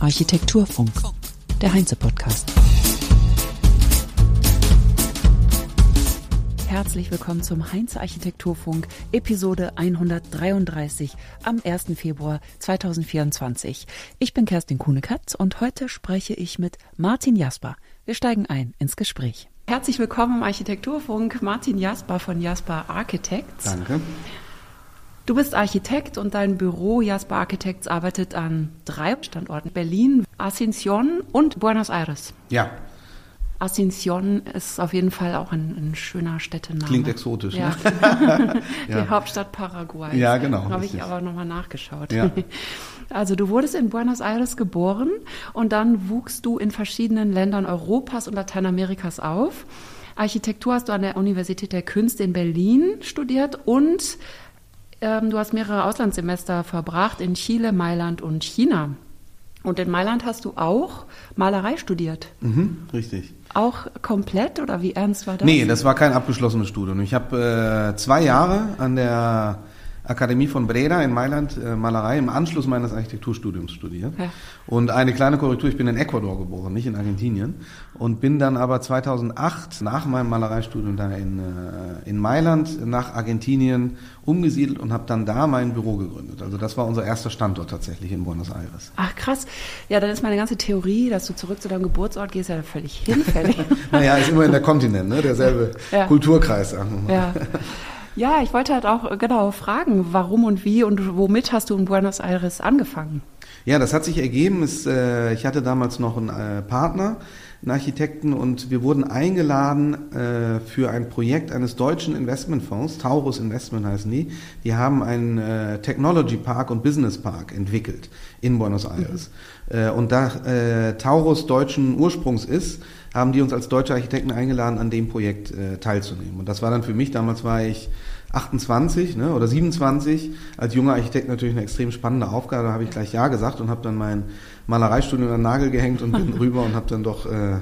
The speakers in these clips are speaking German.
Architekturfunk. Architekturfunk, der Heinze-Podcast. Herzlich willkommen zum Heinze Architekturfunk, Episode 133 am 1. Februar 2024. Ich bin Kerstin Kuhnekatz und heute spreche ich mit Martin Jasper. Wir steigen ein ins Gespräch. Herzlich willkommen im Architekturfunk, Martin Jasper von Jasper Architects. Danke. Du bist Architekt und dein Büro Jasper Architects arbeitet an drei Standorten: Berlin, Asunción und Buenos Aires. Ja. Asunción ist auf jeden Fall auch ein, ein schöner Städtename. Klingt exotisch, ja. ne? Die Ja. Hauptstadt Paraguays. Ja, genau, Habe ich aber nochmal nachgeschaut. Ja. Also du wurdest in Buenos Aires geboren und dann wuchst du in verschiedenen Ländern Europas und Lateinamerikas auf. Architektur hast du an der Universität der Künste in Berlin studiert und ähm, du hast mehrere Auslandssemester verbracht in Chile, Mailand und China. Und in Mailand hast du auch Malerei studiert. Mhm, richtig. Auch komplett oder wie ernst war das? Nee, das war kein abgeschlossenes Studium. Ich habe äh, zwei Jahre an der Akademie von Breda in Mailand äh, Malerei im Anschluss meines Architekturstudiums studiert. Ja. Und eine kleine Korrektur, ich bin in Ecuador geboren, nicht in Argentinien. Und bin dann aber 2008 nach meinem Malereistudium da in, äh, in Mailand nach Argentinien umgesiedelt und habe dann da mein Büro gegründet. Also das war unser erster Standort tatsächlich in Buenos Aires. Ach krass. Ja, dann ist meine ganze Theorie, dass du zurück zu deinem Geburtsort gehst, ja völlig hinfällig. naja, ist immerhin der Kontinent, ne? derselbe Ja. Kulturkreis. ja. Ja, ich wollte halt auch genau fragen, warum und wie und womit hast du in Buenos Aires angefangen? Ja, das hat sich ergeben. Es, äh, ich hatte damals noch einen äh, Partner, einen Architekten, und wir wurden eingeladen äh, für ein Projekt eines deutschen Investmentfonds, Taurus Investment heißen die. Die haben einen äh, Technology Park und Business Park entwickelt in Buenos Aires. Äh, und da äh, Taurus deutschen Ursprungs ist, haben die uns als deutsche Architekten eingeladen, an dem Projekt äh, teilzunehmen. Und das war dann für mich, damals war ich 28 ne, oder 27, als junger Architekt natürlich eine extrem spannende Aufgabe. Da habe ich gleich Ja gesagt und habe dann mein Malereistudium an den Nagel gehängt und bin rüber und habe dann doch äh,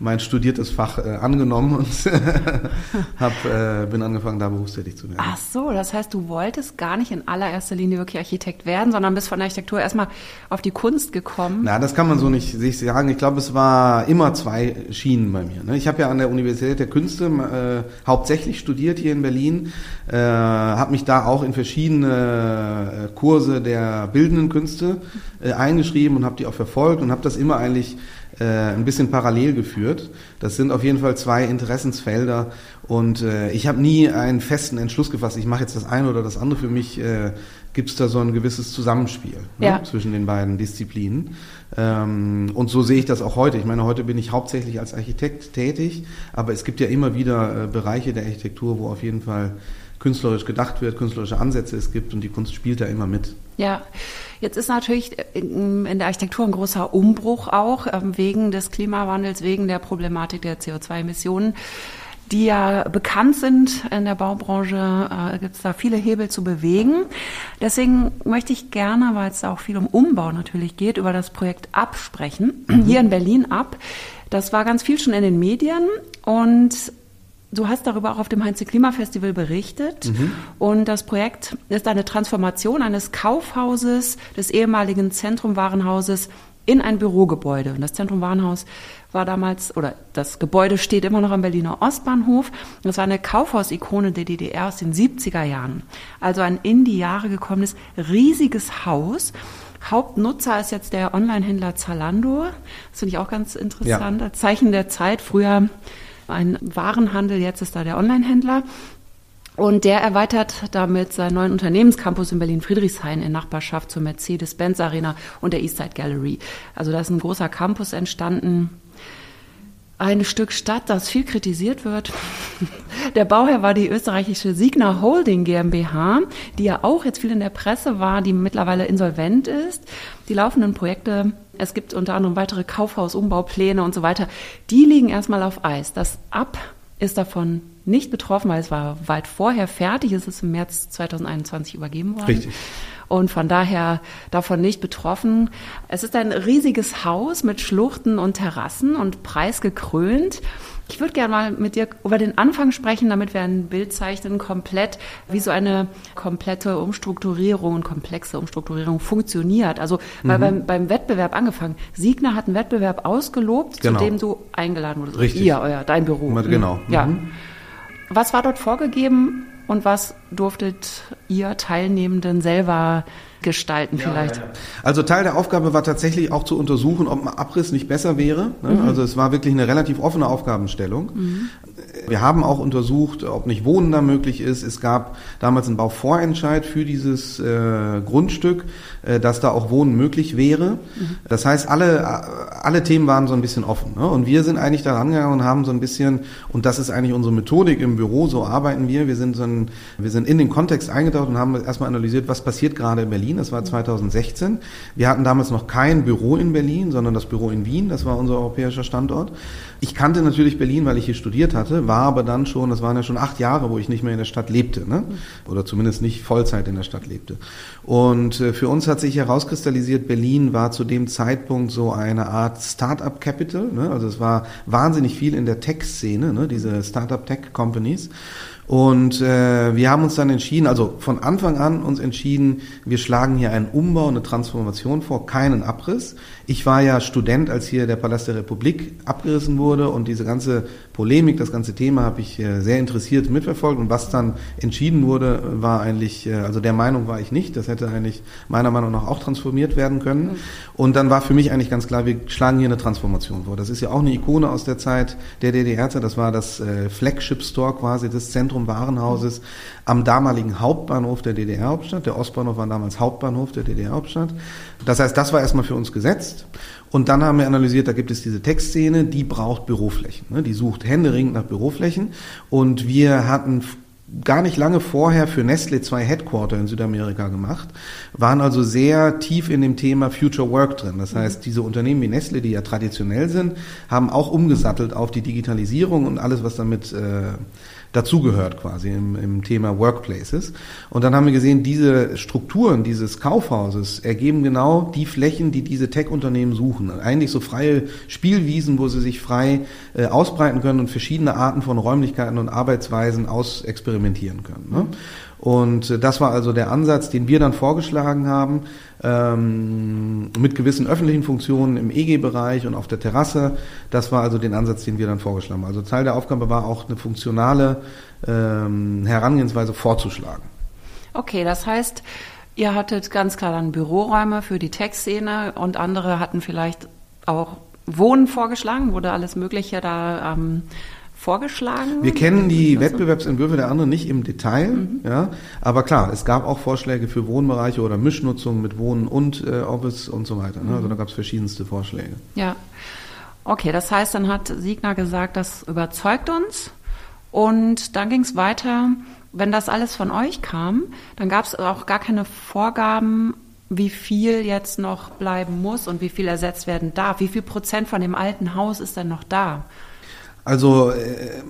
mein studiertes Fach äh, angenommen und hab, äh, bin angefangen, da berufstätig zu werden. Ach so, das heißt, du wolltest gar nicht in allererster Linie wirklich Architekt werden, sondern bist von der Architektur erstmal auf die Kunst gekommen. Na, das kann man so nicht sich sagen. Ich glaube, es war immer zwei Schienen bei mir. Ne? Ich habe ja an der Universität der Künste äh, hauptsächlich studiert hier in Berlin, äh, habe mich da auch in verschiedene äh, Kurse der bildenden Künste äh, eingeschrieben und habe die auch verfolgt und habe das immer eigentlich äh, ein bisschen parallel geführt. Das sind auf jeden Fall zwei Interessensfelder und äh, ich habe nie einen festen Entschluss gefasst, ich mache jetzt das eine oder das andere. Für mich äh, gibt es da so ein gewisses Zusammenspiel ne, Ja. zwischen den beiden Disziplinen. Ähm, und so sehe ich das auch heute. Ich meine, heute bin ich hauptsächlich als Architekt tätig, aber es gibt ja immer wieder äh, Bereiche der Architektur, wo auf jeden Fall künstlerisch gedacht wird, künstlerische Ansätze es gibt und die Kunst spielt da immer mit. Ja, jetzt ist natürlich in in der Architektur ein großer Umbruch auch ähm, wegen des Klimawandels, wegen der Problematik der CO2-Emissionen, die ja bekannt sind in der Baubranche. Äh, Gibt es da viele Hebel zu bewegen. Deswegen möchte ich gerne, weil es auch viel um Umbau natürlich geht, über das Projekt absprechen. Hier in Berlin ab. Das war ganz viel schon in den Medien und Du hast darüber auch auf dem Heinze Klima Festival berichtet. Und das Projekt ist eine Transformation eines Kaufhauses des ehemaligen Zentrum Warenhauses in ein Bürogebäude. Und das Zentrum Warenhaus war damals, oder das Gebäude steht immer noch am Berliner Ostbahnhof. Das war eine Kaufhausikone der DDR aus den 70er Jahren. Also ein in die Jahre gekommenes riesiges Haus. Hauptnutzer ist jetzt der Online-Händler Zalando. Das finde ich auch ganz interessant. Als Zeichen der Zeit. Früher ein Warenhandel, jetzt ist da der Online-Händler. Und der erweitert damit seinen neuen Unternehmenscampus in Berlin-Friedrichshain in Nachbarschaft zur Mercedes-Benz Arena und der Eastside Gallery. Also da ist ein großer Campus entstanden. Ein Stück Stadt, das viel kritisiert wird. Der Bauherr war die österreichische Signa Holding GmbH, die ja auch jetzt viel in der Presse war, die mittlerweile insolvent ist. Die laufenden Projekte, es gibt unter anderem weitere Kaufhausumbaupläne und so weiter, die liegen erstmal auf Eis. Das Ab ist davon nicht betroffen, weil es war weit vorher fertig. Es ist im März 2021 übergeben worden. Richtig. Und von daher davon nicht betroffen. Es ist ein riesiges Haus mit Schluchten und Terrassen und preisgekrönt. Ich würde gerne mal mit dir über den Anfang sprechen, damit wir ein Bild zeichnen, komplett, wie so eine komplette Umstrukturierung und komplexe Umstrukturierung funktioniert. Also, weil mhm. beim, beim Wettbewerb angefangen, Siegner hat einen Wettbewerb ausgelobt, genau. zu dem du eingeladen wurdest. Richtig. Ihr, euer, dein Büro. Genau. Ja. Mhm. Was war dort vorgegeben und was durftet ihr Teilnehmenden selber gestalten vielleicht. Ja, ja. Also Teil der Aufgabe war tatsächlich auch zu untersuchen, ob ein Abriss nicht besser wäre. Ne? Mhm. Also es war wirklich eine relativ offene Aufgabenstellung. Mhm. Wir haben auch untersucht, ob nicht Wohnen da möglich ist. Es gab damals einen Bauvorentscheid für dieses äh, Grundstück, dass da auch Wohnen möglich wäre. Mhm. Das heißt, alle, alle Themen waren so ein bisschen offen. Ne? Und wir sind eigentlich da rangegangen und haben so ein bisschen, und das ist eigentlich unsere Methodik im Büro, so arbeiten wir. Wir sind, so ein, wir sind in den Kontext eingetaucht und haben erstmal analysiert, was passiert gerade in Berlin. Das war 2016. Wir hatten damals noch kein Büro in Berlin, sondern das Büro in Wien. Das war unser europäischer Standort. Ich kannte natürlich Berlin, weil ich hier studiert hatte, war aber dann schon, das waren ja schon acht Jahre, wo ich nicht mehr in der Stadt lebte, ne? oder zumindest nicht Vollzeit in der Stadt lebte. Und äh, für uns hat sich herauskristallisiert, Berlin war zu dem Zeitpunkt so eine Art Startup Capital, ne? also es war wahnsinnig viel in der Tech-Szene, ne? diese Startup Tech Companies. Und äh, wir haben uns dann entschieden, also von Anfang an uns entschieden, wir schlagen hier einen Umbau, eine Transformation vor, keinen Abriss. Ich war ja Student, als hier der Palast der Republik abgerissen wurde und diese ganze Polemik, das ganze Thema habe ich äh, sehr interessiert mitverfolgt und was dann entschieden wurde, war eigentlich, äh, also der Meinung war ich nicht, das hätte eigentlich meiner Meinung nach auch transformiert werden können. Mhm. Und dann war für mich eigentlich ganz klar, wir schlagen hier eine Transformation vor. Das ist ja auch eine Ikone aus der Zeit der DDR, das war das äh, Flagship Store quasi, das Zentrum Zentrum Warenhauses am damaligen Hauptbahnhof der DDR-Hauptstadt. Der Ostbahnhof war damals Hauptbahnhof der DDR-Hauptstadt. Das heißt, das war erstmal für uns gesetzt. Und dann haben wir analysiert, da gibt es diese Textszene, die braucht Büroflächen. Ne? Die sucht händeringend nach Büroflächen. Und wir hatten gar nicht lange vorher für Nestle zwei Headquarter in Südamerika gemacht, waren also sehr tief in dem Thema Future Work drin. Das heißt, diese Unternehmen wie Nestle, die ja traditionell sind, haben auch umgesattelt auf die Digitalisierung und alles, was damit äh, dazugehört quasi im, im Thema Workplaces. Und dann haben wir gesehen, diese Strukturen dieses Kaufhauses ergeben genau die Flächen, die diese Tech-Unternehmen suchen. Eigentlich so freie Spielwiesen, wo sie sich frei äh, ausbreiten können und verschiedene Arten von Räumlichkeiten und Arbeitsweisen ausexperimentieren können. Ne? Und äh, das war also der Ansatz, den wir dann vorgeschlagen haben, ähm, mit gewissen öffentlichen Funktionen im EG-Bereich und auf der Terrasse. Das war also den Ansatz, den wir dann vorgeschlagen haben. Also Teil der Aufgabe war auch eine funktionale ähm, Herangehensweise vorzuschlagen. Okay, das heißt, ihr hattet ganz klar dann Büroräume für die Tech-Szene und andere hatten vielleicht auch Wohnen vorgeschlagen, wurde alles Mögliche da ähm, vorgeschlagen? Wir kennen die Wettbewerbsentwürfe der anderen nicht im Detail, mhm. ja, aber klar, es gab auch Vorschläge für Wohnbereiche oder Mischnutzung mit Wohnen und äh, Office und so weiter. Ne? Also mhm. da gab es verschiedenste Vorschläge. Ja. Okay, das heißt, dann hat Signa gesagt, das überzeugt uns. Und dann ging es weiter, wenn das alles von euch kam, dann gab es auch gar keine Vorgaben, wie viel jetzt noch bleiben muss und wie viel ersetzt werden darf. Wie viel Prozent von dem alten Haus ist denn noch da? Also äh,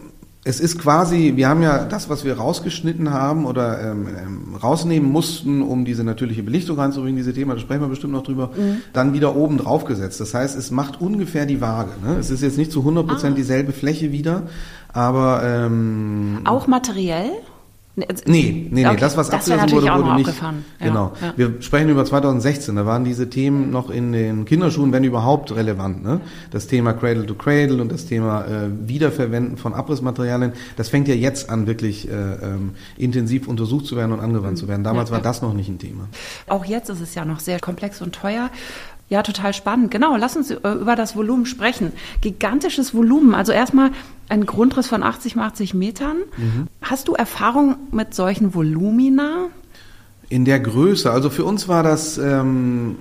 es ist quasi, wir haben ja das, was wir rausgeschnitten haben oder ähm, ähm, rausnehmen mussten, um diese natürliche Belichtung reinzubringen, diese Thema, da sprechen wir bestimmt noch drüber, mhm. dann wieder oben drauf gesetzt. Das heißt, es macht ungefähr die Waage. Ne? Es ist jetzt nicht zu 100 Prozent ah. dieselbe Fläche wieder, aber... Ähm, Auch materiell? Nee, nee, nee, okay. das, was das abgerissen wurde, wurde nicht. Ja, genau. Ja. Wir sprechen über 2016, da waren diese Themen noch in den Kinderschuhen, wenn überhaupt, relevant. Ne? Das Thema Cradle to Cradle und das Thema äh, Wiederverwenden von Abrissmaterialien, das fängt ja jetzt an, wirklich äh, ähm, intensiv untersucht zu werden und angewandt zu werden. Damals ja, war das noch nicht ein Thema. Auch jetzt ist es ja noch sehr komplex und teuer. Ja, total spannend. Genau, lass uns äh, über das Volumen sprechen. Gigantisches Volumen. Also erstmal ein Grundriss von 80 mal 80 Metern. Mhm. Hast du Erfahrung mit solchen Volumina? In der Größe. Also für uns war das ähm,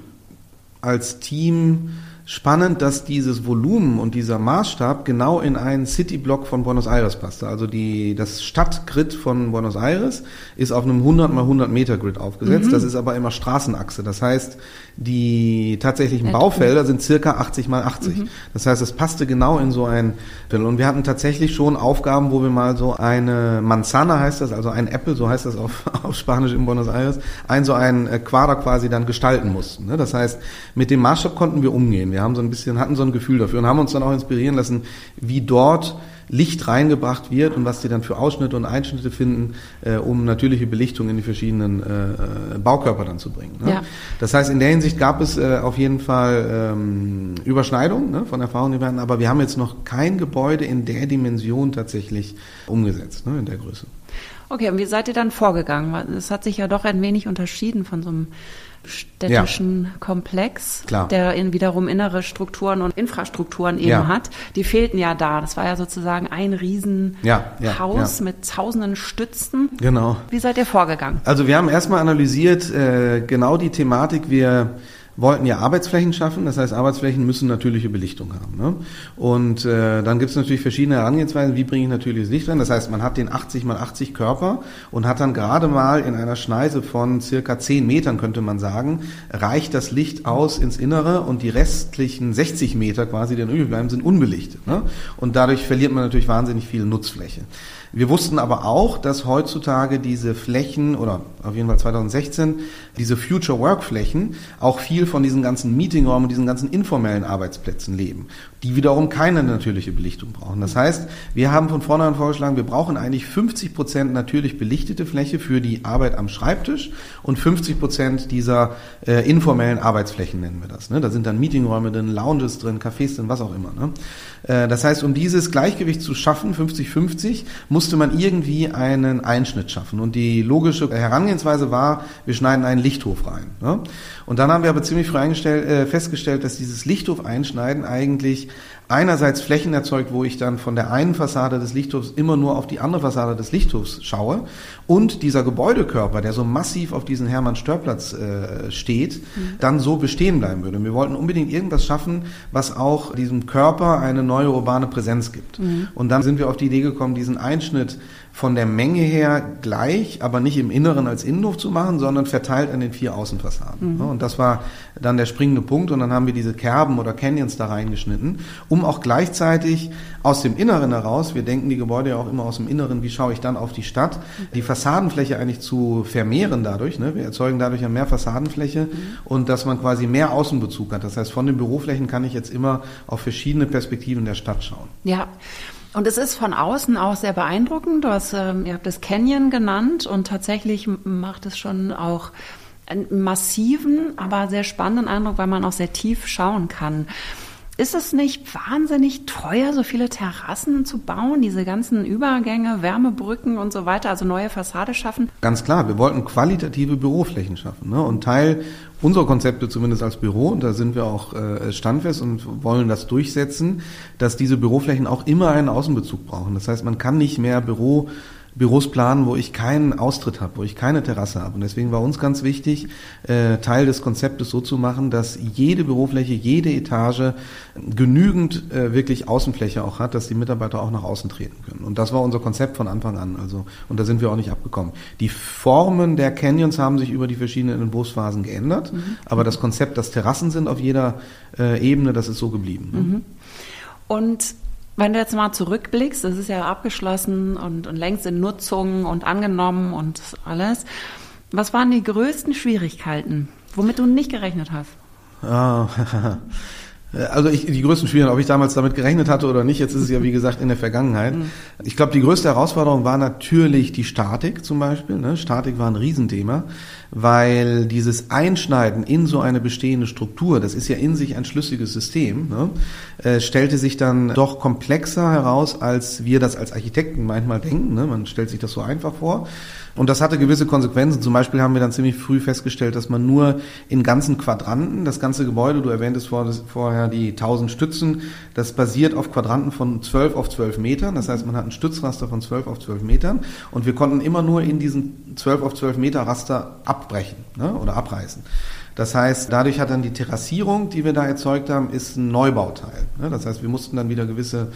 als Team spannend, dass dieses Volumen und dieser Maßstab genau in einen City-Block von Buenos Aires passte. Also die, das Stadtgrid von Buenos Aires ist auf einem 100 mal 100 Meter Grid aufgesetzt. Mhm. Das ist aber immer Straßenachse. Das heißt, die tatsächlichen Baufelder sind circa 80 mal 80. Mhm. Das heißt, es passte genau in so ein Viertel. Und wir hatten tatsächlich schon Aufgaben, wo wir mal so eine Manzana heißt das, also ein Apple, so heißt das auf, auf Spanisch in Buenos Aires, ein so ein äh, Quader quasi dann gestalten mussten. Ne? Das heißt, mit dem Maßstab konnten wir umgehen. Wir haben so ein bisschen, hatten so ein Gefühl dafür und haben uns dann auch inspirieren lassen, wie dort Licht reingebracht wird und was die dann für Ausschnitte und Einschnitte finden, äh, um natürliche Belichtung in die verschiedenen äh, Baukörper dann zu bringen. Ne? Ja. Das heißt, in der Hinsicht gab es äh, auf jeden Fall ähm, Überschneidungen ne, von Erfahrungen, die hatten, aber wir haben jetzt noch kein Gebäude in der Dimension tatsächlich umgesetzt, ne, in der Größe. Okay, und wie seid ihr dann vorgegangen? Es hat sich ja doch ein wenig unterschieden von so einem städtischen ja. Komplex, Klar. der in wiederum innere Strukturen und Infrastrukturen eben ja. hat. Die fehlten ja da. Das war ja sozusagen ein Riesenhaus ja, mit tausenden Stützen. Genau. Wie seid ihr vorgegangen? Also wir haben erstmal analysiert, äh, genau die Thematik. Wir wollten ja Arbeitsflächen schaffen, das heißt, Arbeitsflächen müssen natürliche Belichtung haben. Ne? Und äh, dann gibt es natürlich verschiedene Herangehensweisen, wie bringe ich natürliches Licht rein. Das heißt, man hat den 80 mal 80 Körper und hat dann gerade mal in einer Schneise von circa 10 Metern, könnte man sagen, reicht das Licht aus ins Innere und die restlichen 60 Meter quasi, die übrig bleiben, sind unbelichtet. Ne? Und dadurch verliert man natürlich wahnsinnig viel Nutzfläche. Wir wussten aber auch, dass heutzutage diese Flächen oder auf jeden Fall 2016 diese Future Work Flächen auch viel von diesen ganzen Meetingräumen und diesen ganzen informellen Arbeitsplätzen leben, die wiederum keine natürliche Belichtung brauchen. Das heißt, wir haben von vornherein vorgeschlagen, wir brauchen eigentlich 50 Prozent natürlich belichtete Fläche für die Arbeit am Schreibtisch und 50 Prozent dieser äh, informellen Arbeitsflächen nennen wir das. Ne? Da sind dann Meetingräume drin, Lounges drin, Cafés drin, was auch immer. Ne? Äh, das heißt, um dieses Gleichgewicht zu schaffen, 50-50, musste man irgendwie einen Einschnitt schaffen. Und die logische Herangehensweise war, wir schneiden einen Lichthof rein. Ne? Und dann haben wir aber ziemlich früh äh, festgestellt, dass dieses Lichthof einschneiden eigentlich einerseits Flächen erzeugt, wo ich dann von der einen Fassade des Lichthofs immer nur auf die andere Fassade des Lichthofs schaue und dieser Gebäudekörper, der so massiv auf diesen Hermann-Störplatz äh, steht, mhm. dann so bestehen bleiben würde. Wir wollten unbedingt irgendwas schaffen, was auch diesem Körper eine neue urbane Präsenz gibt. Mhm. Und dann sind wir auf die Idee gekommen, diesen Einschnitt von der Menge her gleich, aber nicht im Inneren als Innenhof zu machen, sondern verteilt an den vier Außenfassaden. Mhm. Und das war dann der springende Punkt und dann haben wir diese Kerben oder Canyons da reingeschnitten, um auch gleichzeitig aus dem Inneren heraus, wir denken die Gebäude ja auch immer aus dem Inneren, wie schaue ich dann auf die Stadt, die Fassadenfläche eigentlich zu vermehren dadurch. Ne? Wir erzeugen dadurch ja mehr Fassadenfläche mhm. und dass man quasi mehr Außenbezug hat. Das heißt, von den Büroflächen kann ich jetzt immer auf verschiedene Perspektiven der Stadt schauen. Ja. Und es ist von außen auch sehr beeindruckend. Du hast, ähm, ihr habt das Canyon genannt und tatsächlich macht es schon auch einen massiven, aber sehr spannenden Eindruck, weil man auch sehr tief schauen kann. Ist es nicht wahnsinnig teuer, so viele Terrassen zu bauen, diese ganzen Übergänge, Wärmebrücken und so weiter, also neue Fassade schaffen? Ganz klar, wir wollten qualitative Büroflächen schaffen. Ne? Und Teil unsere Konzepte zumindest als Büro, und da sind wir auch äh, standfest und wollen das durchsetzen, dass diese Büroflächen auch immer einen Außenbezug brauchen. Das heißt, man kann nicht mehr Büro Büros planen, wo ich keinen Austritt habe, wo ich keine Terrasse habe. Und deswegen war uns ganz wichtig, äh, Teil des Konzeptes so zu machen, dass jede Bürofläche, jede Etage genügend äh, wirklich Außenfläche auch hat, dass die Mitarbeiter auch nach außen treten können. Und das war unser Konzept von Anfang an. Also und da sind wir auch nicht abgekommen. Die Formen der Canyons haben sich über die verschiedenen Entwurfsphasen geändert, mhm. aber das Konzept, dass Terrassen sind auf jeder äh, Ebene, das ist so geblieben. Ne? Mhm. Und wenn du jetzt mal zurückblickst, das ist ja abgeschlossen und, und längst in Nutzung und angenommen und alles. Was waren die größten Schwierigkeiten, womit du nicht gerechnet hast? Ah, Also ich, die größten Schwierigkeiten, ob ich damals damit gerechnet hatte oder nicht, jetzt ist es ja wie gesagt in der Vergangenheit. Mhm. Ich glaube, die größte Herausforderung war natürlich die Statik zum Beispiel. Ne? Statik war ein Riesenthema, weil dieses Einschneiden in so eine bestehende Struktur, das ist ja in sich ein schlüssiges System, ne? äh, stellte sich dann doch komplexer heraus, als wir das als Architekten manchmal denken. Ne? Man stellt sich das so einfach vor. Und das hatte gewisse Konsequenzen. Zum Beispiel haben wir dann ziemlich früh festgestellt, dass man nur in ganzen Quadranten, das ganze Gebäude, du erwähntest vorher die 1000 Stützen, das basiert auf Quadranten von 12 auf 12 Metern. Das heißt, man hat ein Stützraster von 12 auf 12 Metern und wir konnten immer nur in diesen 12 auf 12 Meter Raster abbrechen ne, oder abreißen. Das heißt, dadurch hat dann die Terrassierung, die wir da erzeugt haben, ist ein Neubauteil. Ne? Das heißt, wir mussten dann wieder gewisse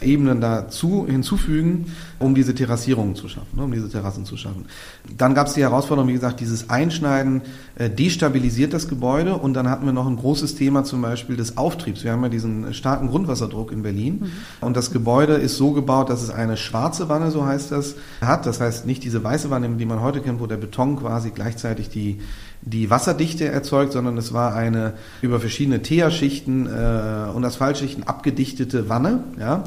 Ebenen dazu hinzufügen, um diese Terrassierungen zu schaffen, ne, um diese Terrassen zu schaffen. Dann gab es die Herausforderung, wie gesagt, dieses Einschneiden äh, destabilisiert das Gebäude und dann hatten wir noch ein großes Thema zum Beispiel des Auftriebs. Wir haben ja diesen starken Grundwasserdruck in Berlin mhm. und das Gebäude ist so gebaut, dass es eine schwarze Wanne, so heißt das, hat. Das heißt nicht diese weiße Wanne, die man heute kennt, wo der Beton quasi gleichzeitig die die Wasserdichte erzeugt, sondern es war eine über verschiedene Teerschichten äh, und Asphaltschichten abgedichtete Wanne, ja,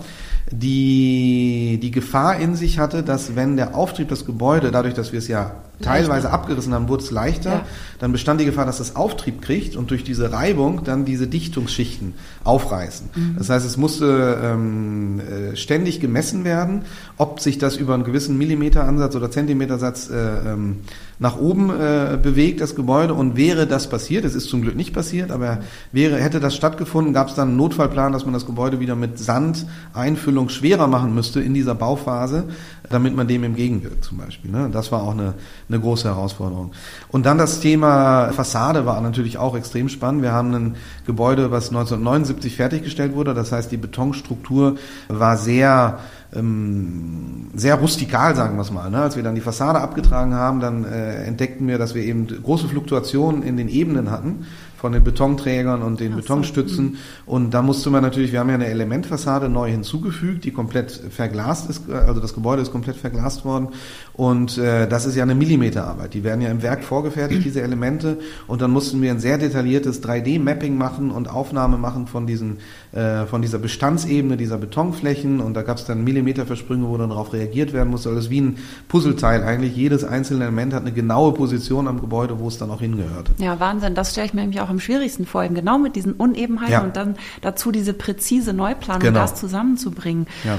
die die Gefahr in sich hatte, dass wenn der Auftrieb des Gebäude, dadurch, dass wir es ja teilweise leichter. abgerissen haben, wurde es leichter. Ja. Dann bestand die Gefahr, dass es Auftrieb kriegt und durch diese Reibung dann diese Dichtungsschichten aufreißen. Mhm. Das heißt, es musste ähm, äh, ständig gemessen werden, ob sich das über einen gewissen Millimeteransatz oder Zentimetersatz äh, ähm, nach oben äh, bewegt, das Gebäude. Und wäre das passiert, es ist zum Glück nicht passiert, aber wäre, hätte das stattgefunden, gab es dann einen Notfallplan, dass man das Gebäude wieder mit Sandeinfüllung schwerer machen müsste in dieser Bauphase, damit man dem entgegenwirkt zum Beispiel. Ne? Das war auch eine, eine große Herausforderung. Und dann das Thema Fassade war natürlich auch extrem spannend. Wir haben ein Gebäude, was 1979 fertiggestellt wurde. Das heißt, die Betonstruktur war sehr sehr rustikal, sagen wir es mal. Ne? Als wir dann die Fassade abgetragen haben, dann äh, entdeckten wir, dass wir eben große Fluktuationen in den Ebenen hatten von den Betonträgern und den Ach Betonstützen. So. Mhm. Und da musste man natürlich, wir haben ja eine Elementfassade neu hinzugefügt, die komplett verglast ist, also das Gebäude ist komplett verglast worden. Und äh, das ist ja eine Millimeterarbeit. Die werden ja im Werk vorgefertigt, diese Elemente. Und dann mussten wir ein sehr detailliertes 3D-Mapping machen und Aufnahme machen von diesen, äh, von dieser Bestandsebene dieser Betonflächen. Und da gab es dann Millimeterversprünge, wo dann darauf reagiert werden musste. Also das ist wie ein Puzzleteil eigentlich. Jedes einzelne Element hat eine genaue Position am Gebäude, wo es dann auch hingehörte. Ja, Wahnsinn. Das stelle ich mir nämlich auch am schwierigsten vor, eben genau mit diesen Unebenheiten ja. und dann dazu diese präzise Neuplanung, genau. das zusammenzubringen. Ja.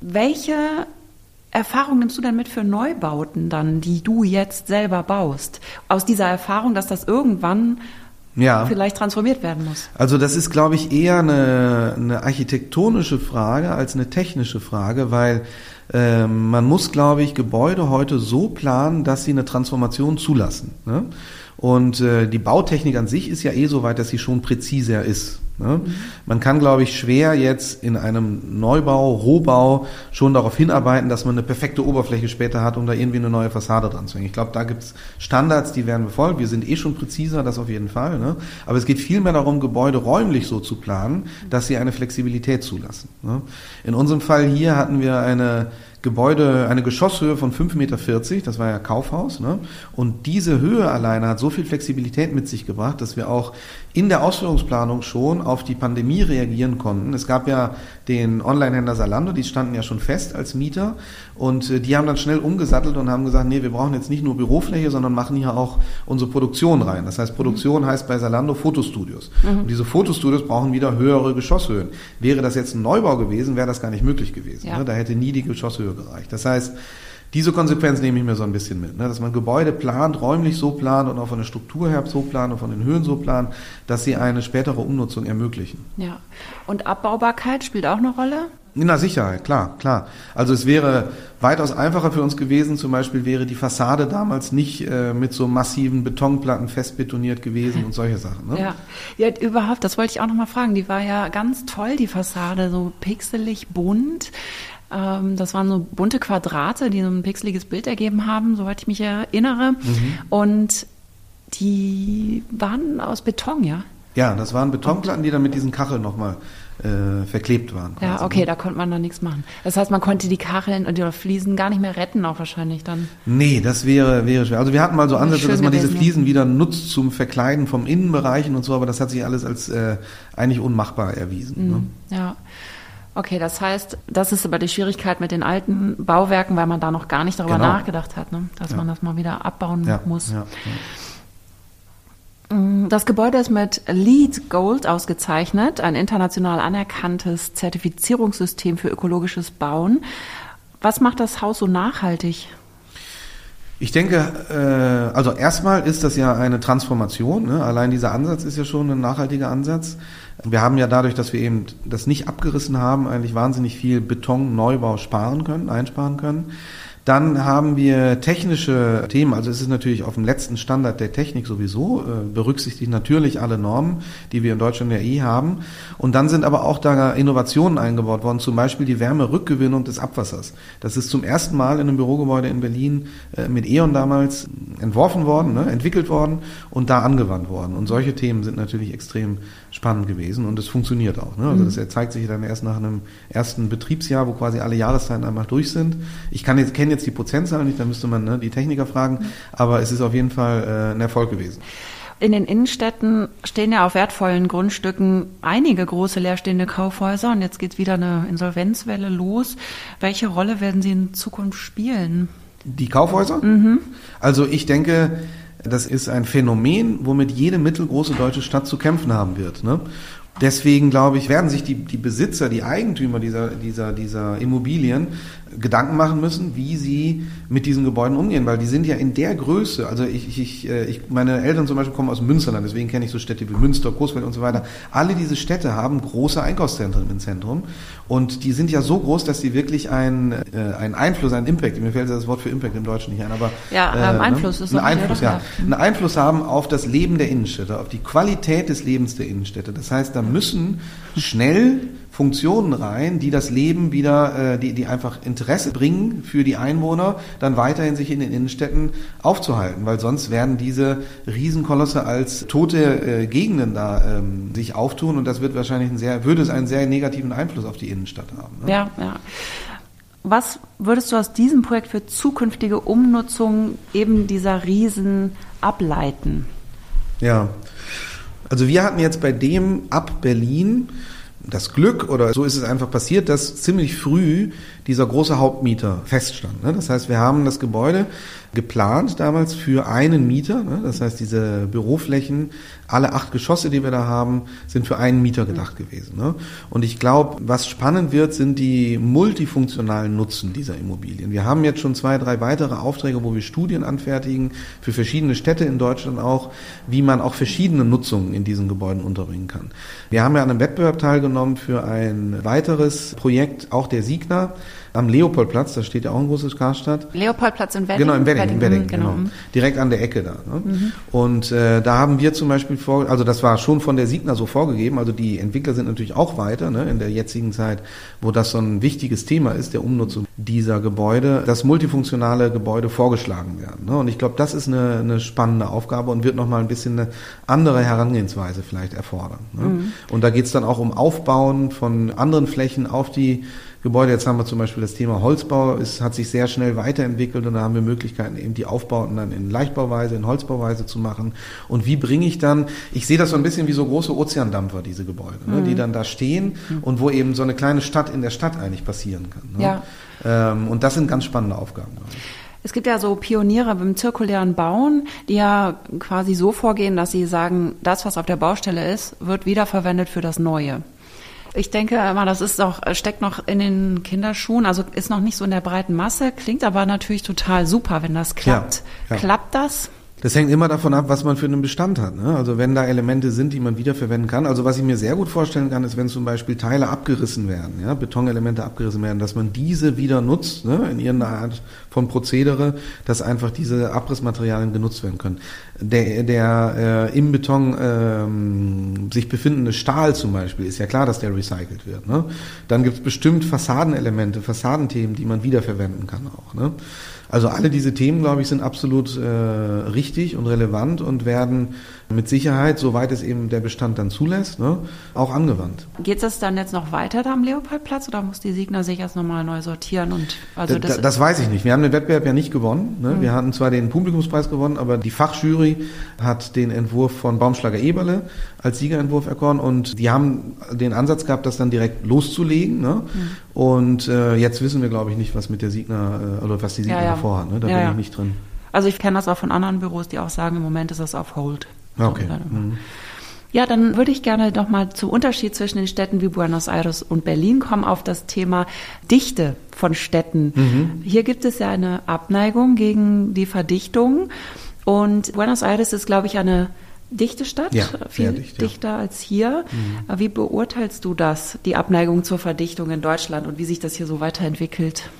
Welche Erfahrung nimmst du denn mit für Neubauten dann, die du jetzt selber baust? Aus dieser Erfahrung, dass das irgendwann ja. vielleicht transformiert werden muss? Also das ist, glaube ich, eher eine, eine architektonische Frage als eine technische Frage, weil äh, man muss, glaube ich, Gebäude heute so planen, dass sie eine Transformation zulassen. Ne? Und äh, die Bautechnik an sich ist ja eh so weit, dass sie schon präziser ist. Ne? Mhm. Man kann, glaube ich, schwer jetzt in einem Neubau, Rohbau schon darauf hinarbeiten, dass man eine perfekte Oberfläche später hat, um da irgendwie eine neue Fassade dran zu hängen. Ich glaube, da gibt's Standards, die werden befolgt. Wir sind eh schon präziser, das auf jeden Fall. Ne? Aber es geht vielmehr darum, Gebäude räumlich so zu planen, dass sie eine Flexibilität zulassen. Ne? In unserem Fall hier hatten wir eine Gebäude, eine Geschosshöhe von 5,40 Meter, das war ja Kaufhaus, ne? Und diese Höhe alleine hat so viel Flexibilität mit sich gebracht, dass wir auch in der Ausführungsplanung schon auf die Pandemie reagieren konnten. Es gab ja den Online-Händler Salando, die standen ja schon fest als Mieter und äh, die haben dann schnell umgesattelt und haben gesagt, nee, wir brauchen jetzt nicht nur Bürofläche, sondern machen hier auch unsere Produktion rein. Das heißt, Produktion mhm. heißt bei Salando Fotostudios. Mhm. Und diese Fotostudios brauchen wieder höhere Geschosshöhen. Wäre das jetzt ein Neubau gewesen, wäre das gar nicht möglich gewesen. Ja. Ne? Da hätte nie die Geschosshöhe gereicht. Das heißt, diese Konsequenz nehme ich mir so ein bisschen mit, ne? dass man Gebäude plant, räumlich so plant und auch von der Struktur her so plant und von den Höhen so plant, dass sie eine spätere Umnutzung ermöglichen. Ja, und Abbaubarkeit spielt auch eine Rolle? Na Sicherheit, klar, klar. Also es wäre weitaus einfacher für uns gewesen, zum Beispiel wäre die Fassade damals nicht äh, mit so massiven Betonplatten festbetoniert gewesen und solche Sachen. Ne? Ja. ja, überhaupt, das wollte ich auch nochmal fragen. Die war ja ganz toll, die Fassade, so pixelig bunt. Ähm, das waren so bunte Quadrate, die so ein pixeliges Bild ergeben haben, soweit ich mich erinnere. Mhm. Und die waren aus Beton, ja? Ja, das waren Betonplatten, die dann mit diesen Kacheln nochmal äh, verklebt waren. Quasi. Ja, okay, ne? da konnte man dann nichts machen. Das heißt, man konnte die Kacheln und die Fliesen gar nicht mehr retten, auch wahrscheinlich dann. Nee, das wäre, wäre schwer. Also wir hatten mal so Ansätze, dass man diese Fliesen wieder nutzt zum Verkleiden vom Innenbereichen und so, aber das hat sich alles als äh, eigentlich unmachbar erwiesen. Mhm, ne? Ja. Okay, das heißt, das ist aber die Schwierigkeit mit den alten Bauwerken, weil man da noch gar nicht darüber genau. nachgedacht hat, ne? dass ja. man das mal wieder abbauen ja, muss. Ja, mm, das Gebäude ist mit LEED Gold ausgezeichnet, ein international anerkanntes Zertifizierungssystem für ökologisches Bauen. Was macht das Haus so nachhaltig? Ich denke, äh, also erstmal ist das ja eine Transformation. Ne? Allein dieser Ansatz ist ja schon ein nachhaltiger Ansatz. Wir haben ja dadurch, dass wir eben das nicht abgerissen haben, eigentlich wahnsinnig viel Betonneubau sparen können, einsparen können. Dann haben wir technische Themen, also es ist natürlich auf dem letzten Standard der Technik sowieso, äh, berücksichtigt natürlich alle Normen, die wir in Deutschland ja eh haben. Und dann sind aber auch da Innovationen eingebaut worden, zum Beispiel die Wärmerückgewinnung des Abwassers. Das ist zum ersten Mal in einem Bürogebäude in Berlin äh, mit E.ON damals entworfen worden, ne, entwickelt worden und da angewandt worden. Und solche Themen sind natürlich extrem spannend gewesen und es funktioniert auch. Ne? Also mhm. das zeigt sich dann erst nach einem ersten Betriebsjahr, wo quasi alle Jahreszeiten einfach durch sind. Ich kann jetzt kenne jetzt die Prozentzahl nicht, da müsste man ne, die Techniker fragen, aber es ist auf jeden Fall äh, ein Erfolg gewesen. In den Innenstädten stehen ja auf wertvollen Grundstücken einige große leerstehende Kaufhäuser und jetzt geht wieder eine Insolvenzwelle los. Welche Rolle werden sie in Zukunft spielen? Die Kaufhäuser? Mhm. Also ich denke, das ist ein Phänomen, womit jede mittelgroße deutsche Stadt zu kämpfen haben wird. Ne? Deswegen glaube ich, werden sich die, die Besitzer, die Eigentümer dieser, dieser, dieser Immobilien Gedanken machen müssen, wie sie mit diesen Gebäuden umgehen, weil die sind ja in der Größe. Also ich, ich, äh, ich meine Eltern zum Beispiel kommen aus Münsterland, deswegen kenne ich so Städte wie Münster, Coesfeld und so weiter. Alle diese Städte haben große Einkaufszentren im Zentrum und die sind ja so groß, dass sie wirklich einen, äh, einen Einfluss, einen Impact, mir fällt das Wort für Impact im Deutschen nicht ein, aber ja, ähm, äh, Einfluss ist ein Einfluss, ja, einen Einfluss haben auf das Leben der Innenstädte, auf die Qualität des Lebens der Innenstädte. Das heißt, da müssen schnell Funktionen rein, die das Leben wieder, äh, die, die einfach Interesse bringen für die Einwohner, dann weiterhin sich in den Innenstädten aufzuhalten, weil sonst werden diese Riesenkolosse als tote äh, Gegenden da ähm, sich auftun und das wird wahrscheinlich ein sehr, würde es einen sehr negativen Einfluss auf die Innenstadt haben. Ne? Ja, ja. Was würdest du aus diesem Projekt für zukünftige Umnutzung eben dieser Riesen ableiten? Ja, also wir hatten jetzt bei dem ab Berlin das Glück oder so ist es einfach passiert, dass ziemlich früh dieser große Hauptmieter feststand. Ne? Das heißt, wir haben das Gebäude geplant damals für einen Mieter. Ne? Das heißt, diese Büroflächen, alle acht Geschosse, die wir da haben, sind für einen Mieter gedacht gewesen. Ne? Und ich glaube, was spannend wird, sind die multifunktionalen Nutzen dieser Immobilien. Wir haben jetzt schon zwei, drei weitere Aufträge, wo wir Studien anfertigen, für verschiedene Städte in Deutschland auch, wie man auch verschiedene Nutzungen in diesen Gebäuden unterbringen kann. Wir haben ja an einem Wettbewerb teilgenommen für ein weiteres Projekt, auch der Siegner am Leopoldplatz, da steht ja auch ein großes Karstadt. Leopoldplatz in Wedding? Genau, in Wedding, in Wedding, genau. genau. Direkt an der Ecke da. Ne? Mhm. Und äh, da haben wir zum Beispiel vor, also das war schon von der Signa so vorgegeben, also die Entwickler sind natürlich auch weiter ne, in der jetzigen Zeit, wo das so ein wichtiges Thema ist, der Umnutzung dieser Gebäude, dass multifunktionale Gebäude vorgeschlagen werden. Ne? Und ich glaube, das ist eine, eine spannende Aufgabe und wird nochmal ein bisschen eine andere Herangehensweise vielleicht erfordern. Ne? Mhm. Und da geht es dann auch um Aufbauen von anderen Flächen auf die Gebäude. Jetzt haben wir zum Beispiel das Thema Holzbau. Es hat sich sehr schnell weiterentwickelt und da haben wir Möglichkeiten, eben die Aufbauten dann in Leichtbauweise, in Holzbauweise zu machen. Und wie bringe ich dann, ich sehe das so ein bisschen wie so große Ozeandampfer, diese Gebäude, mhm. ne, die mhm. dann da stehen mhm. und wo eben so eine kleine Stadt in der Stadt eigentlich passieren kann. Ne? Ja. Ähm, und das sind ganz spannende Aufgaben. Es gibt ja so Pioniere beim zirkulären Bauen, die ja quasi so vorgehen, dass sie sagen, das, was auf der Baustelle ist, wird wiederverwendet für das Neue. Ich denke immer, das ist auch, steckt noch in den Kinderschuhen, also ist noch nicht so in der breiten Masse, klingt aber natürlich total super, wenn das klappt. Ja, ja. Klappt das? Das hängt immer davon ab, was man für einen Bestand hat. Ne? Also wenn da Elemente sind, die man wiederverwenden kann. Also was ich mir sehr gut vorstellen kann, ist, wenn zum Beispiel Teile abgerissen werden, ja, Betonelemente abgerissen werden, dass man diese wieder nutzt, ne, in irgendeiner Art von Prozedere, dass einfach diese Abrissmaterialien genutzt werden können. Der, der äh, im Beton ähm, sich befindende Stahl zum Beispiel, ist ja klar, dass der recycelt wird. Ne? Dann gibt es bestimmt Fassadenelemente, Fassadenthemen, die man wiederverwenden kann auch. Ne? Also alle diese Themen, glaube ich, sind absolut äh, richtig und relevant und werden mit Sicherheit, soweit es eben der Bestand dann zulässt, ne, auch angewandt. Geht es dann jetzt noch weiter da am Leopoldplatz oder muss die Signer sich erst nochmal neu sortieren? Und also das, das, weiß ich nicht. Wir haben den Wettbewerb ja nicht gewonnen. Ne? Mhm. Wir hatten zwar den Publikumspreis gewonnen, aber die Fachjury hat den Entwurf von Baumschlager Eberle als Siegerentwurf erkoren und die haben den Ansatz gehabt, das dann direkt loszulegen. Ne? Mhm. Und äh, jetzt wissen wir, glaube ich, nicht, was mit der Signer, äh, oder was die Signer ja, ja. davor hat. Ne? Da ja, bin ich nicht drin. Also ich kenne das auch von anderen Büros, die auch sagen, im Moment ist das auf Hold. Okay. Mhm. Ja, dann würde ich gerne noch mal zum Unterschied zwischen den Städten wie Buenos Aires und Berlin kommen auf das Thema Dichte von Städten. Mhm. Hier gibt es ja eine Abneigung gegen die Verdichtung und Buenos Aires ist, glaube ich, eine dichte Stadt, ja, viel dicht, dichter ja. als hier. Mhm. Wie beurteilst du das, die Abneigung zur Verdichtung in Deutschland und wie sich das hier so weiterentwickelt?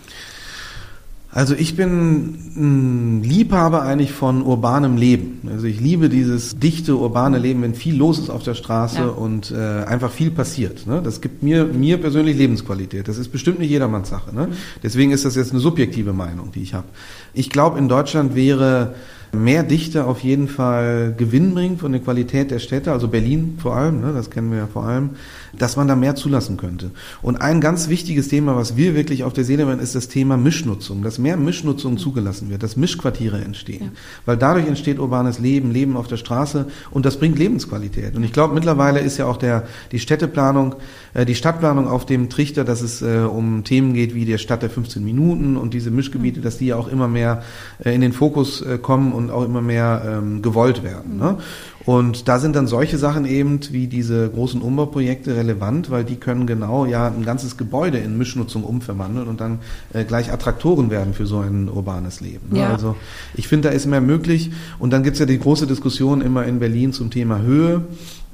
Also ich bin ein Liebhaber eigentlich von urbanem Leben. Also ich liebe dieses dichte urbane Leben, wenn viel los ist auf der Straße ja. und äh, einfach viel passiert. Ne? Das gibt mir mir persönlich Lebensqualität. Das ist bestimmt nicht jedermanns Sache. Ne? Mhm. Deswegen ist das jetzt eine subjektive Meinung, die ich habe. Ich glaube, in Deutschland wäre mehr Dichte auf jeden Fall Gewinn bringt von der Qualität der Städte, also Berlin vor allem, ne, das kennen wir ja vor allem, dass man da mehr zulassen könnte. Und ein ganz wichtiges Thema, was wir wirklich auf der Seele haben, ist das Thema Mischnutzung, dass mehr Mischnutzung zugelassen wird, dass Mischquartiere entstehen. Ja. Weil dadurch entsteht urbanes Leben, Leben auf der Straße und das bringt Lebensqualität. Und ich glaube, mittlerweile ist ja auch der, die Städteplanung, äh, die Stadtplanung auf dem Trichter, dass es äh, um Themen geht wie der Stadt der 15 Minuten und diese Mischgebiete, dass die ja auch immer mehr äh, in den Fokus äh, kommen und auch immer mehr ähm, gewollt werden. Ne? Und da sind dann solche Sachen eben wie diese großen Umbauprojekte relevant, weil die können genau ja ein ganzes Gebäude in Mischnutzung umverwandeln und dann äh, gleich Attraktoren werden für so ein urbanes Leben. Ne? Ja. Also ich finde, da ist mehr möglich. Und dann gibt's ja die große Diskussion immer in Berlin zum Thema Höhe.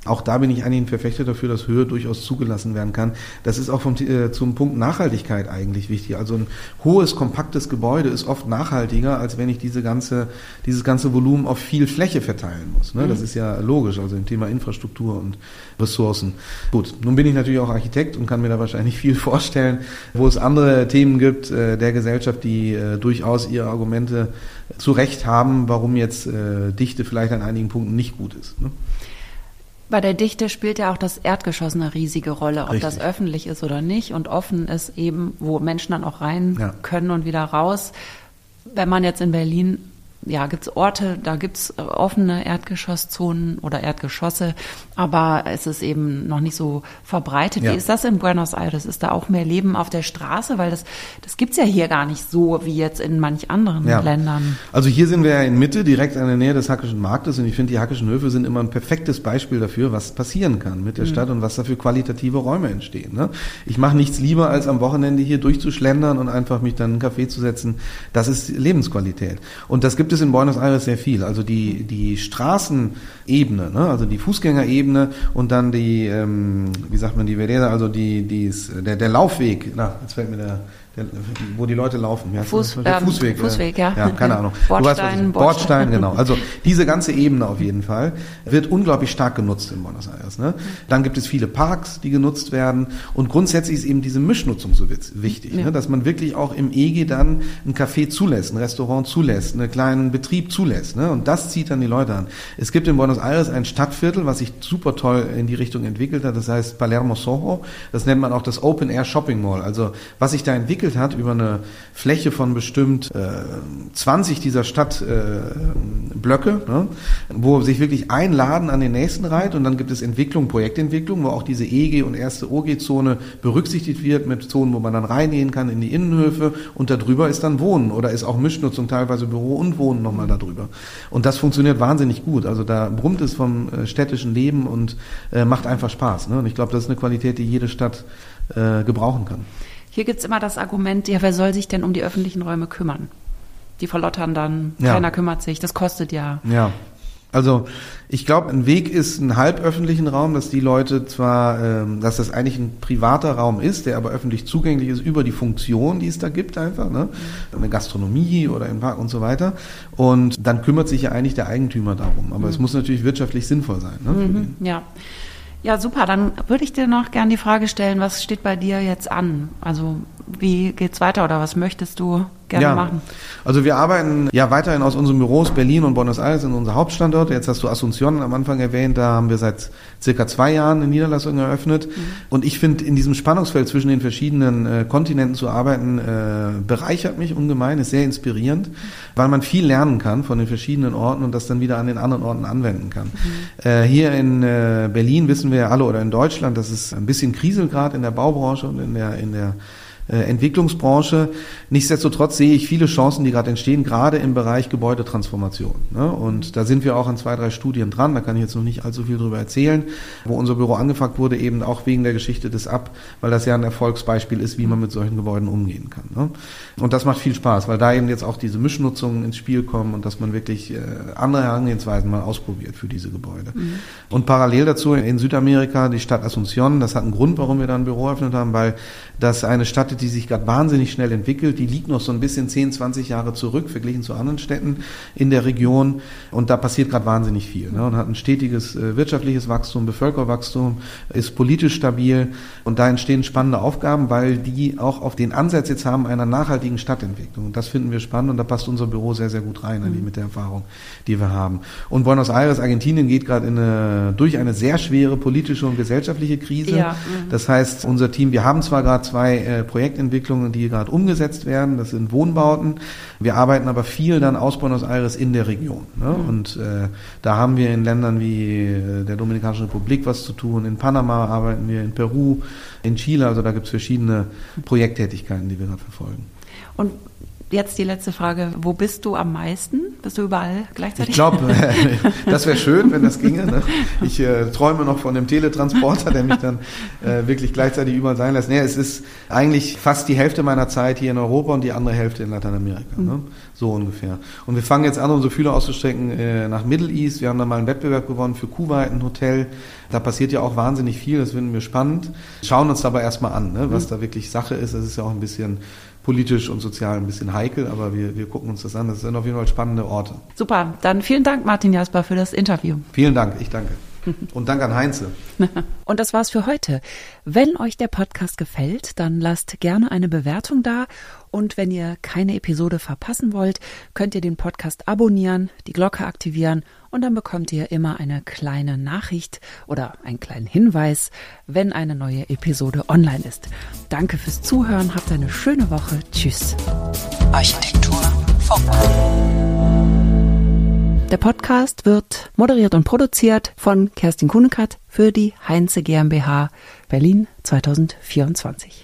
Auch da bin ich eigentlich ein Verfechter dafür, dass Höhe durchaus zugelassen werden kann. Das ist auch vom, äh, zum Punkt Nachhaltigkeit eigentlich wichtig. Also ein hohes, kompaktes Gebäude ist oft nachhaltiger, als wenn ich diese ganze, dieses ganze Volumen auf viel Fläche verteilen muss. Ne? Mhm. Das ist ja logisch, also im Thema Infrastruktur und Ressourcen. Gut, nun bin ich natürlich auch Architekt und kann mir da wahrscheinlich viel vorstellen, wo es andere Themen gibt äh, der Gesellschaft, die äh, durchaus ihre Argumente zu Recht haben, warum jetzt äh, Dichte vielleicht an einigen Punkten nicht gut ist. Ne? Bei der Dichte spielt ja auch das Erdgeschoss eine riesige Rolle, ob Richtig. das öffentlich ist oder nicht und offen ist eben, wo Menschen dann auch rein ja. können und wieder raus. Wenn man jetzt in Berlin ja, gibt's Orte, da gibt's äh, offene Erdgeschosszonen oder Erdgeschosse, aber es ist eben noch nicht so verbreitet. Ja. Wie ist das in Buenos Aires? Ist da auch mehr Leben auf der Straße? Weil das, das gibt's ja hier gar nicht so wie jetzt in manch anderen ja. Ländern. Also hier sind wir ja in Mitte, direkt an der Nähe des Hackischen Marktes und ich finde, die Hackischen Höfe sind immer ein perfektes Beispiel dafür, was passieren kann mit der mhm. Stadt und was da für qualitative Räume entstehen. Ne? Ich mache nichts lieber, als am Wochenende hier durchzuschlendern und einfach mich dann in einen Café zu setzen. Das ist Lebensqualität. Und das gibt gibt es in Buenos Aires sehr viel. Also die, die Straßenebene, ne? also die Fußgängerebene und dann die, ähm, wie sagt man, die Vereda, also die, die ist, der, der Laufweg, na, jetzt fällt mir der, wo die Leute laufen. Ja, Fuß, ähm, Fußweg. Fußweg, ja. Ja, keine Ahnung. Bordstein, weißt, Bordstein, genau. Also diese ganze Ebene auf jeden Fall wird unglaublich stark genutzt in Buenos Aires. Ne? Dann gibt es viele Parks, die genutzt werden und grundsätzlich ist eben diese Mischnutzung so wichtig, ja. ne? dass man wirklich auch im EG dann ein Café zulässt, ein Restaurant zulässt, einen kleinen Betrieb zulässt. Ne? Und das zieht dann die Leute an. Es gibt in Buenos Aires ein Stadtviertel, was sich super toll in die Richtung entwickelt hat. Das heißt Palermo Soho. Das nennt man auch das Open Air Shopping Mall. Also was sich da entwickelt entwickelt hat über eine Fläche von bestimmt äh, 20 dieser Stadtblöcke, äh, ne, wo sich wirklich ein Laden an den nächsten reiht und dann gibt es Entwicklung, Projektentwicklung, wo auch diese EG und erste OG-Zone berücksichtigt wird mit Zonen, wo man dann reingehen kann in die Innenhöfe und darüber ist dann Wohnen oder ist auch Mischnutzung, teilweise Büro und Wohnen nochmal darüber. Und das funktioniert wahnsinnig gut. Also da brummt es vom äh, städtischen Leben und äh, macht einfach Spaß. Ne? Und ich glaube, das ist eine Qualität, die jede Stadt äh, gebrauchen kann. Hier gibt es immer das Argument, ja, wer soll sich denn um die öffentlichen Räume kümmern? Die verlottern dann, ja. keiner kümmert sich, das kostet ja. Ja. Also ich glaube, ein Weg ist ein halböffentlichen Raum, dass die Leute zwar, ähm, dass das eigentlich ein privater Raum ist, der aber öffentlich zugänglich ist über die Funktion, die es da gibt einfach, ne? eine Gastronomie oder im Park und so weiter. Und dann kümmert sich ja eigentlich der Eigentümer darum. Aber mhm. es muss natürlich wirtschaftlich sinnvoll sein. Ne, mhm, ja. Ja, super. Dann würde ich dir noch gerne die Frage stellen, was steht bei dir jetzt an? Also wie geht's weiter oder was möchtest du gerne ja. machen? Also wir arbeiten ja weiterhin aus unseren Büros Berlin und Buenos Aires in unser Hauptstandort. Jetzt hast du Asunción am Anfang erwähnt, da haben wir seit circa zwei Jahren eine Niederlassung eröffnet. Mhm. Und ich finde, in diesem Spannungsfeld zwischen den verschiedenen äh, Kontinenten zu arbeiten, äh, bereichert mich ungemein, ist sehr inspirierend, weil man viel lernen kann von den verschiedenen Orten und das dann wieder an den anderen Orten anwenden kann. Mhm. Äh, hier in äh, Berlin wissen wir ja alle oder in Deutschland, dass es ein bisschen kriselt gerade in der Baubranche und in der, in der Entwicklungsbranche. Nichtsdestotrotz sehe ich viele Chancen, die gerade entstehen, gerade im Bereich Gebäudetransformation. Ne? Und da sind wir auch an zwei, drei Studien dran, da kann ich jetzt noch nicht allzu viel drüber erzählen, wo unser Büro angefragt wurde, eben auch wegen der Geschichte des Ab, weil das ja ein Erfolgsbeispiel ist, wie man mit solchen Gebäuden umgehen kann. Ne? Und das macht viel Spaß, weil da eben jetzt auch diese Mischnutzungen ins Spiel kommen und dass man wirklich äh, andere Herangehensweisen mal ausprobiert für diese Gebäude. Mhm. Und parallel dazu in Südamerika die Stadt Asunción, das hat einen Grund, warum wir da ein Büro eröffnet haben, weil das eine Stadt die sich gerade wahnsinnig schnell entwickelt. Die liegt noch so ein bisschen 10, 20 Jahre zurück, verglichen zu anderen Städten in der Region. Und da passiert gerade wahnsinnig viel. Ne? Und hat ein stetiges äh, wirtschaftliches Wachstum, Bevölkerungswachstum, ist politisch stabil. Und da entstehen spannende Aufgaben, weil die auch auf den Ansatz jetzt haben einer nachhaltigen Stadtentwicklung. Und das finden wir spannend und da passt unser Büro sehr, sehr gut rein, mhm. mit der Erfahrung, die wir haben. Und Buenos Aires, Argentinien geht gerade eine, durch eine sehr schwere politische und gesellschaftliche Krise. Ja. Mhm. Das heißt, unser Team, wir haben zwar gerade zwei äh, Projektentwicklungen, die gerade umgesetzt werden, das sind Wohnbauten. Wir arbeiten aber viel dann aus Buenos Aires in der Region. Ne? Mhm. Und äh, da haben wir in Ländern wie äh, der Dominikanischen Republik was zu tun, in Panama arbeiten wir, in Peru, in Chile, also da gibt es verschiedene Projekttätigkeiten, die wir gerade verfolgen. Und jetzt die letzte Frage. Wo bist du am meisten? Bist du überall gleichzeitig? Ich glaube, das wäre schön, wenn das ginge. Ne? Ich äh, träume noch von dem Teletransporter, der mich dann äh, wirklich gleichzeitig überall sein lässt. Nee, es ist eigentlich fast die Hälfte meiner Zeit hier in Europa und die andere Hälfte in Lateinamerika. Mhm. Ne? So ungefähr. Und wir fangen jetzt an, unsere Fühler auszustrecken äh, nach Middle East. Wir haben da mal einen Wettbewerb gewonnen für Kuwait, ein Hotel. Da passiert ja auch wahnsinnig viel, das finden wir spannend. Schauen uns aber erstmal an, ne, was mhm. da wirklich Sache ist. Das ist ja auch ein bisschen politisch und sozial ein bisschen heikel, aber wir, wir gucken uns das an. Das sind auf jeden Fall spannende Orte. Super, dann vielen Dank, Martin Jasper, für das Interview. Vielen Dank, ich danke. Und Dank an Heinze. Und das war's für heute. Wenn euch der Podcast gefällt, dann lasst gerne eine Bewertung da. Und wenn ihr keine Episode verpassen wollt, könnt ihr den Podcast abonnieren, die Glocke aktivieren und dann bekommt ihr immer eine kleine Nachricht oder einen kleinen Hinweis, wenn eine neue Episode online ist. Danke fürs Zuhören, habt eine schöne Woche. Tschüss. Architektur Funk. Der Podcast wird moderiert und produziert von Kerstin Kunekat für die Heinze GmbH Berlin 2024.